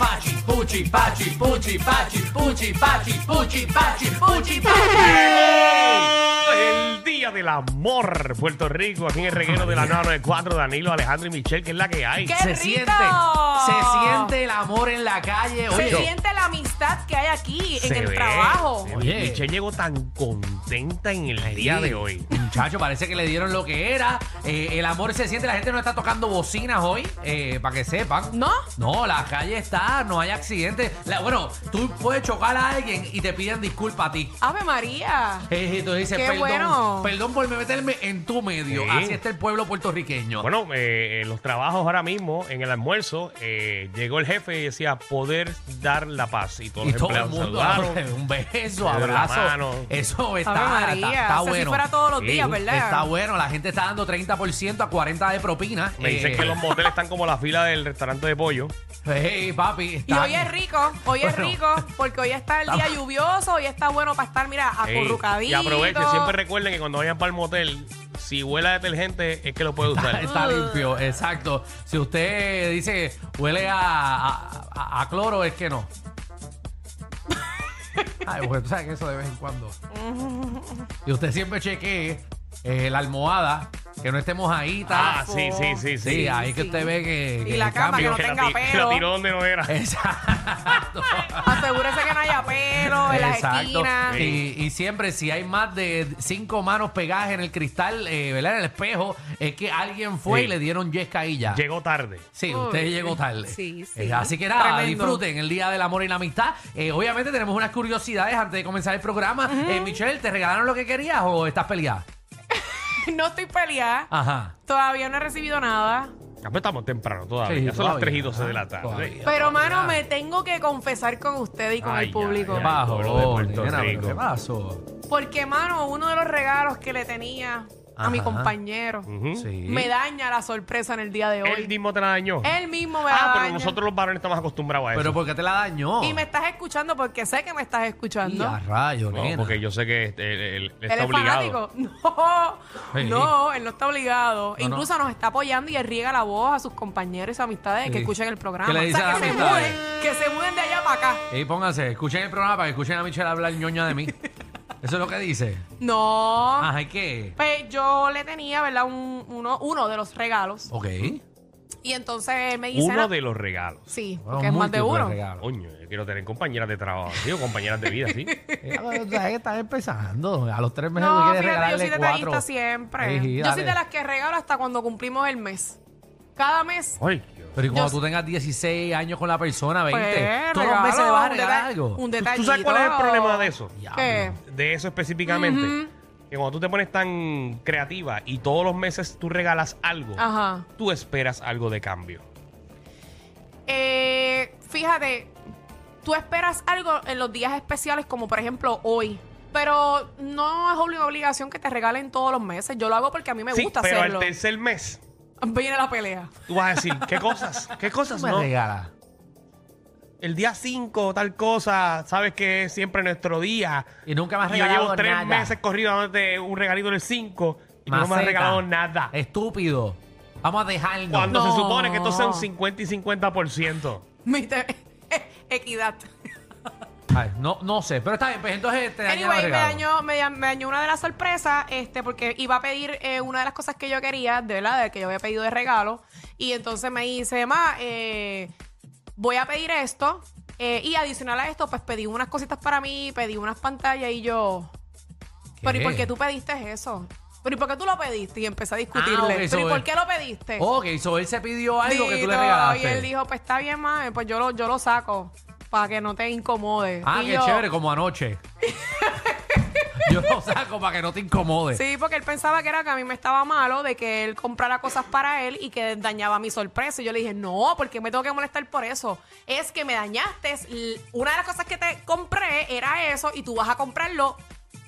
Pachi, puchi, pachi, puchi, pachi, puchi, pachi, puchi, pachi, puchi, pachi. El día del amor, Puerto Rico, aquí en el reguero de la 994, Danilo, Alejandro y Michelle, que es la que hay. ¡Qué Se rico! siente, se siente el amor en la calle. Se Oye, siente la amistad que hay aquí en el trabajo. Oye. Michelle llegó tan contenta en el día de hoy. Muchacho, parece que le dieron lo que era. Eh, el amor se siente, la gente no está tocando bocinas hoy, eh, para que sepan. ¿No? No, la calle está, no hay accidentes. La- bueno, tú puedes chocar a alguien y te piden disculpa a ti. Ave María. Eh, y tú dices, Qué perdón, bueno. perdón por meterme en tu medio. Sí. Así está el pueblo puertorriqueño. Bueno, eh, en los trabajos ahora mismo, en el almuerzo, eh, llegó el jefe y decía poder dar la paz. Y todos y los todo el empleados mundo, saludaron. un beso, abrazo. Eso está, Ave María. está, está o sea, si bueno. fuera todos los Sí, días, ¿verdad? Está bueno, la gente está dando 30% a 40 de propina. Me dicen Eh, que los moteles están como la fila del restaurante de pollo. Hey, papi. Y están- hoy es rico, hoy es Bueno. rico, porque hoy está el día Estamos- lluvioso, hoy está bueno para estar, mira, Ey, acurrucadito. y aprovechen, siempre recuerden que cuando vayan para el motel, si huele a detergente, es que lo puede usar. está limpio, exacto. Si usted dice huele a, a- a- a cloro, es que no. Ay, porque tú sabes que eso de vez en cuando. Y usted siempre chequee eh, la almohada, que no esté mojadita. Ah, sí, sí, sí, sí. Sí, ahí que sí. usted ve que. Y que la cama, cambio- que no la tenga ti- pelo. La tiró donde no era. Exacto. Asegúrese que no haya pelo en las Exacto. esquinas. Y, y siempre, si hay más de cinco manos pegadas en el cristal, eh, ¿verdad? En el espejo, es que alguien fue Sí. y le dieron yesca ahí ya. Llegó tarde. Sí, Uy. usted llegó tarde. Sí, sí. Eh, así que nada, Tremendo. disfruten el Día del Amor y la Amistad. Eh, obviamente tenemos unas curiosidades antes de comenzar el programa. Eh, Michelle, ¿te regalaron lo que querías o estás peleada? No estoy peleada, Ajá. todavía no he recibido nada. Ah, pues estamos temprano todavía. Sí, ya son las todavía, 3 y 12 de la tarde. todavía. Pero, todavía. mano, me tengo que confesar con usted y con Ay, el público. ay, ¿Qué pasó? pueblo de Puerto nena, pero Rico. ¿Qué pasó? Porque, mano, uno de los regalos que le tenía a mi Ajá. compañero Ujú. Sí. me daña la sorpresa en el día de hoy. Él mismo te la dañó. Él mismo me ah, la pero daña. nosotros los varones estamos acostumbrados a eso. Pero ¿por qué te la dañó? Y me estás escuchando porque sé que me estás escuchando. Y a rayo, No, nena. porque yo sé que él, él- él ¿Él está es obligado. fanático? No, Sí. no, él no está obligado. No, Incluso nos está apoyando y él riega la voz a sus compañeros y sus amistades Sí. que escuchen el programa. ¿Qué le dice o sea, a que las se amistades? muden, que se muden de allá para acá. Y pónganse, escuchen el programa para que escuchen a Michelle hablar ñoña de mí. Eso es lo que dice. No. Ajá, ¿y qué? Pues yo le tenía, ¿verdad? Un- uno, uno de los regalos. Ok. Y entonces él me dice. Uno "Ah, de los regalos. Sí, Bueno, porque es más de uno. regalos. Coño, yo quiero tener compañeras de trabajo, digo, compañeras de vida, sí. Eh, tú sabes que están empezando. A los tres meses tú No, quieres fíjate, yo regalarle soy detallista siempre. Sí, yo dale. soy de las que regalo hasta cuando cumplimos el mes. Cada mes. Ay. Pero y cuando Yo- tú tengas 16 años con la persona, 20, Pues, todos los meses le vas a un regalar deta- algo. Un ¿Tú detallito. sabes cuál es el problema de eso? Diablo. ¿Qué? De eso específicamente. Que cuando tú te pones tan creativa y todos los meses tú regalas algo, Ajá. tú esperas algo de cambio. Eh, fíjate, tú esperas algo en los días especiales, como por ejemplo hoy. Pero no es una obligación que te regalen todos los meses. Yo lo hago porque a mí me sí, gusta pero hacerlo. al tercer mes, Viene la pelea. tú vas a decir, ¿qué cosas? ¿Qué cosas? Me No, regalas. el día 5, tal cosa, sabes que es siempre nuestro día. Y nunca me has Y yo regalado llevo tres nada. meses corrido dándote un regalito del 5 y tú no me has Maceta. regalado nada. Estúpido. Vamos a dejarnos. Cuando se No. supone que esto sea un 50 y 50%. Viste, Equidad. Ay, no, no sé, pero está bien, pues entonces te dañaron Anyway, el me regalo. dañó, me, da- me dañó una de las sorpresas, este, porque iba a pedir eh, una de las cosas que yo quería, de verdad, de que yo había pedido de regalo. Y entonces me dice, ma, eh, voy a pedir esto. eh, y adicional a esto, pues pedí unas cositas para mí, pedí unas pantallas y yo. Pero ¿y por qué tú pediste eso? pero ¿y por qué tú lo pediste? Y empecé a discutirle. Ah, ok, pero ¿y por qué lo pediste? Ok, so él se pidió algo que tú le Dito, regalaste. Y él dijo, pues está bien, mami, pues yo lo, yo lo saco para que no te incomode. ah, Y qué yo, chévere, como anoche. Yo lo saco para que no te incomode. Sí, porque él pensaba que era que a mí me estaba malo de que él comprara cosas para él y que dañaba mi sorpresa. Y yo le dije, no, porque me tengo que molestar por eso. Es que me dañaste. L- Una de las cosas que te compré era eso y tú vas a comprarlo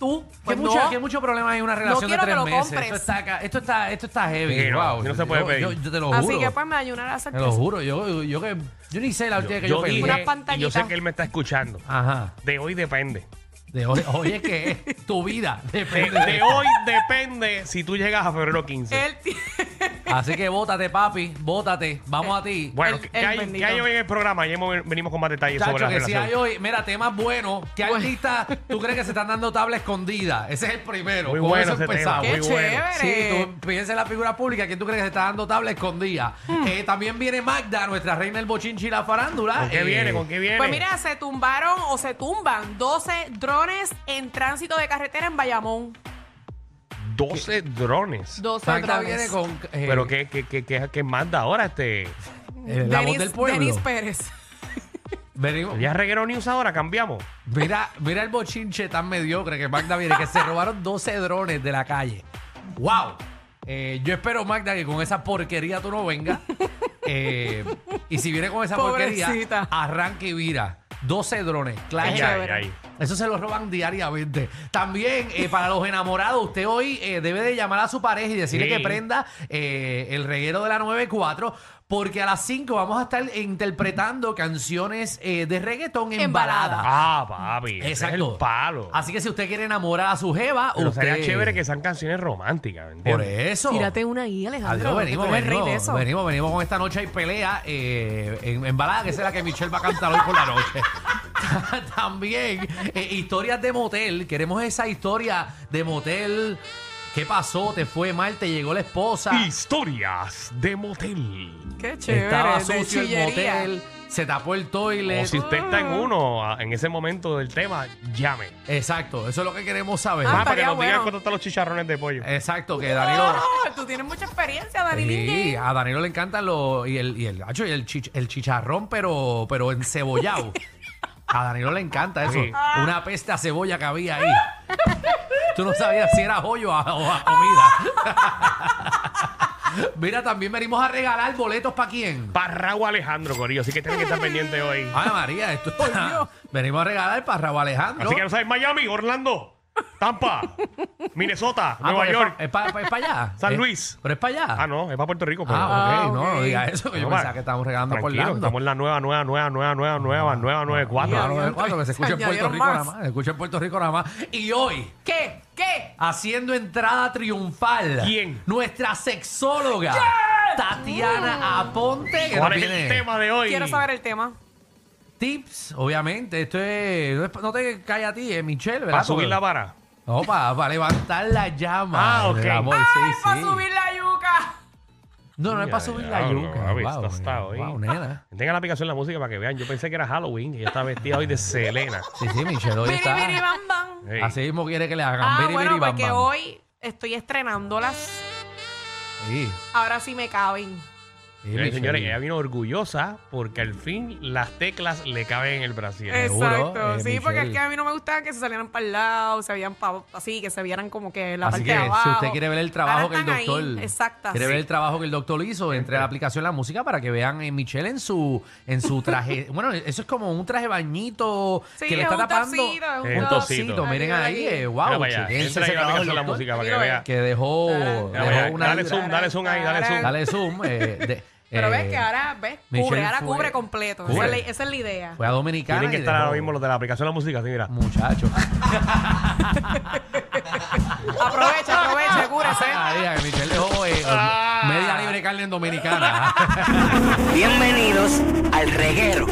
tú. Que Pues mucha- no. que mucho problema hay en una relación de quiero tres que lo meses. compres. Esto está, esto está, esto está heavy. Sí, no, wow. no se puede yo, pedir. Yo, yo te lo juro. Así que pues me una de las Te lo juro. Yo, yo, yo que yo ni sé la última que yo yo, pedí. dije, y yo sé que él me está escuchando. Ajá. De hoy depende. De hoy, oye, que es tu vida. De, Depende de hoy depende si tú llegas a febrero 15. Él ti- Así que bótate, papi. Bótate. Vamos a ti. Bueno, el- ¿qué, el hay, bendito. qué hay hoy en el programa? Ya hemos- venimos con más detalles sobre Chacho, la que si relación. hay hoy, mira, temas buenos. ¿Qué artistas tú crees que se están dando tabla escondida? Ese es el primero. Muy Con bueno eso ese tema, empezamos. ¡Qué muy bueno. chévere! Sí, tú piensas en la figura pública, ¿quién tú crees que se está dando tabla escondida? Hmm. Eh, también viene Magda, nuestra reina del bochinchi y la farándula. ¿Con qué Eh, viene? ¿Con qué viene? Pues mira, se tumbaron o se tumban 12 drones en tránsito de carretera en Bayamón. 12 drones. 12 Magda drones. viene con... eh, Pero ¿qué, qué, qué, qué, qué manda ahora este? eh, la voz Denis- del pueblo. Denis Pérez. Venimos- ¿Ya reguero news ahora? ¿Cambiamos? Mira, mira el bochinche tan mediocre que Magda viene, que se robaron 12 drones de la calle. ¡Wow! Eh, yo espero, Magda, que con esa porquería tú no vengas. Eh, y si viene con esa Pobrecita. porquería, arranque y vira. 12 drones. Claro. Ay, ay, ay. Eso se lo roban diariamente. También, eh, para los enamorados, usted hoy eh, debe de llamar a su pareja y decirle Sí. que prenda eh, el reguero de la 94, porque a las 5 vamos a estar interpretando canciones eh, de reggaetón en, En balada. balada. Ah, papi. ese Exacto. Es el palo. Así que si usted quiere enamorar a su jeva, Pero usted... sería chévere que sean canciones románticas, ¿me Por entiendes? eso. Tírate una ahí, Alejandro. Adiós, venimos, Tú eres el rey de venimos, eso. venimos, venimos con esta noche hay pelea eh, en, en balada, que esa es la que Michelle va a cantar hoy por la noche. También, eh, historias de motel. Queremos esa historia de motel. ¿Qué pasó? ¿Te fue mal? ¿Te llegó la esposa? Historias de motel. Qué chévere. Estaba de sucio el chillería. motel. Se tapó el toilet. O si usted está en uno, a- en ese momento del tema, llame. Exacto, eso es lo que queremos saber. Ah, Ah, para que estaría nos digan bueno. cuánto están los chicharrones de pollo. Exacto, que Danilo... Ah, tú tienes mucha experiencia, Dani Sí, a Danilo le encantan los y el y el, acho, y el, chich- el chicharrón, pero pero encebollado. A Danilo le encanta eso. Sí. Una peste a cebolla que había ahí. Tú no sabías si era joyo o a, o a comida. Mira, también venimos a regalar boletos para quién. Parrago Alejandro, Corillo. Así que tienen que estar pendientes hoy. Ay, María, esto Venimos a regalar para Raúl Alejandro. Así que no sabes, Miami, Orlando, Tampa, Minnesota, Ah, Nueva York. Es para allá. San Eh, Luis. Pero es para allá. Ah, no, es para Puerto Rico. pero- Ah, ok. Ah, No, no ok. diga eso, que yo No, pensaba que estamos regalando por Tranquilo, Lando. estamos en la nueva, nueva, nueva, nueva, nueva, nueva, nueva, nueva, cuatro. Claro, de cuatro, que se escucha en Puerto añadieron Rico nada más. más. Se escucha en Puerto Rico nada más. Y hoy, ¿Qué? ¿Qué? haciendo entrada triunfal. ¿Quién? Nuestra sexóloga, Tatiana Aponte. que ¿Cuál es viene el tema de hoy? Quiero saber el tema. Tips, obviamente. Esto es. No, es- no te cae a ti, es Michelle, ¿verdad? Para subir Porque- la vara. No, para, levantar la llama. Ah, ok. del amor, sí, ¡Ay, para sí. subir la yuca! No, no es Ya, para subir la diablo, yuca. esto está hoy. wow, nena. Tengan la aplicación de la música para que vean. Yo pensé que era Halloween y ella está vestida hoy de Selena. Sí, sí, Michelle hoy Biri, está. biri, bam, bam. Hey. Así mismo quiere que le hagan. Ah, biri, bueno, biri, bam, porque bam. hoy estoy estrenándolas. Sí, Ahora sí me caben. Sí, Señores, Michelle. señores, ella vino orgullosa porque al fin las teclas le caben en el brasier. Seguro, Exacto. eh, sí, porque Michelle. es que a mí no me gustaba que se salieran para el lado, se veían pa- así, que se vieran como que la Así parte que de abajo. si usted quiere ver el trabajo Ahora que el están ahí, doctor quiere ver el trabajo que el doctor hizo entre la aplicación la música para que vean a Michelle en su en su traje bueno eso es como un traje bañito Sí, que le es está un tapando topsito, es un un topsito. miren ahí aquí. eh, wow Mira para allá. chequense Entra ahí ese a la trabajo del aplicación de la doctor, música para que Mira, vea. que dejó, Mira, dejó mira, una dale zoom, dale zoom ahí, dale zoom. dale zoom eh, de- Pero eh, ves que ahora, ves, Michelle cubre, ahora fue- cubre completo. Cubre. Esa, es la, esa es la idea. fue a Dominicana Tienen que y estar dejó- ahora mismo los de la aplicación de la música, así mira. muchachos Aprovecha, aprovecha, cúbrese. Ah, diga que Michelle dejó eh, Ah. media libre carne en Dominicana Bienvenidos al reguero.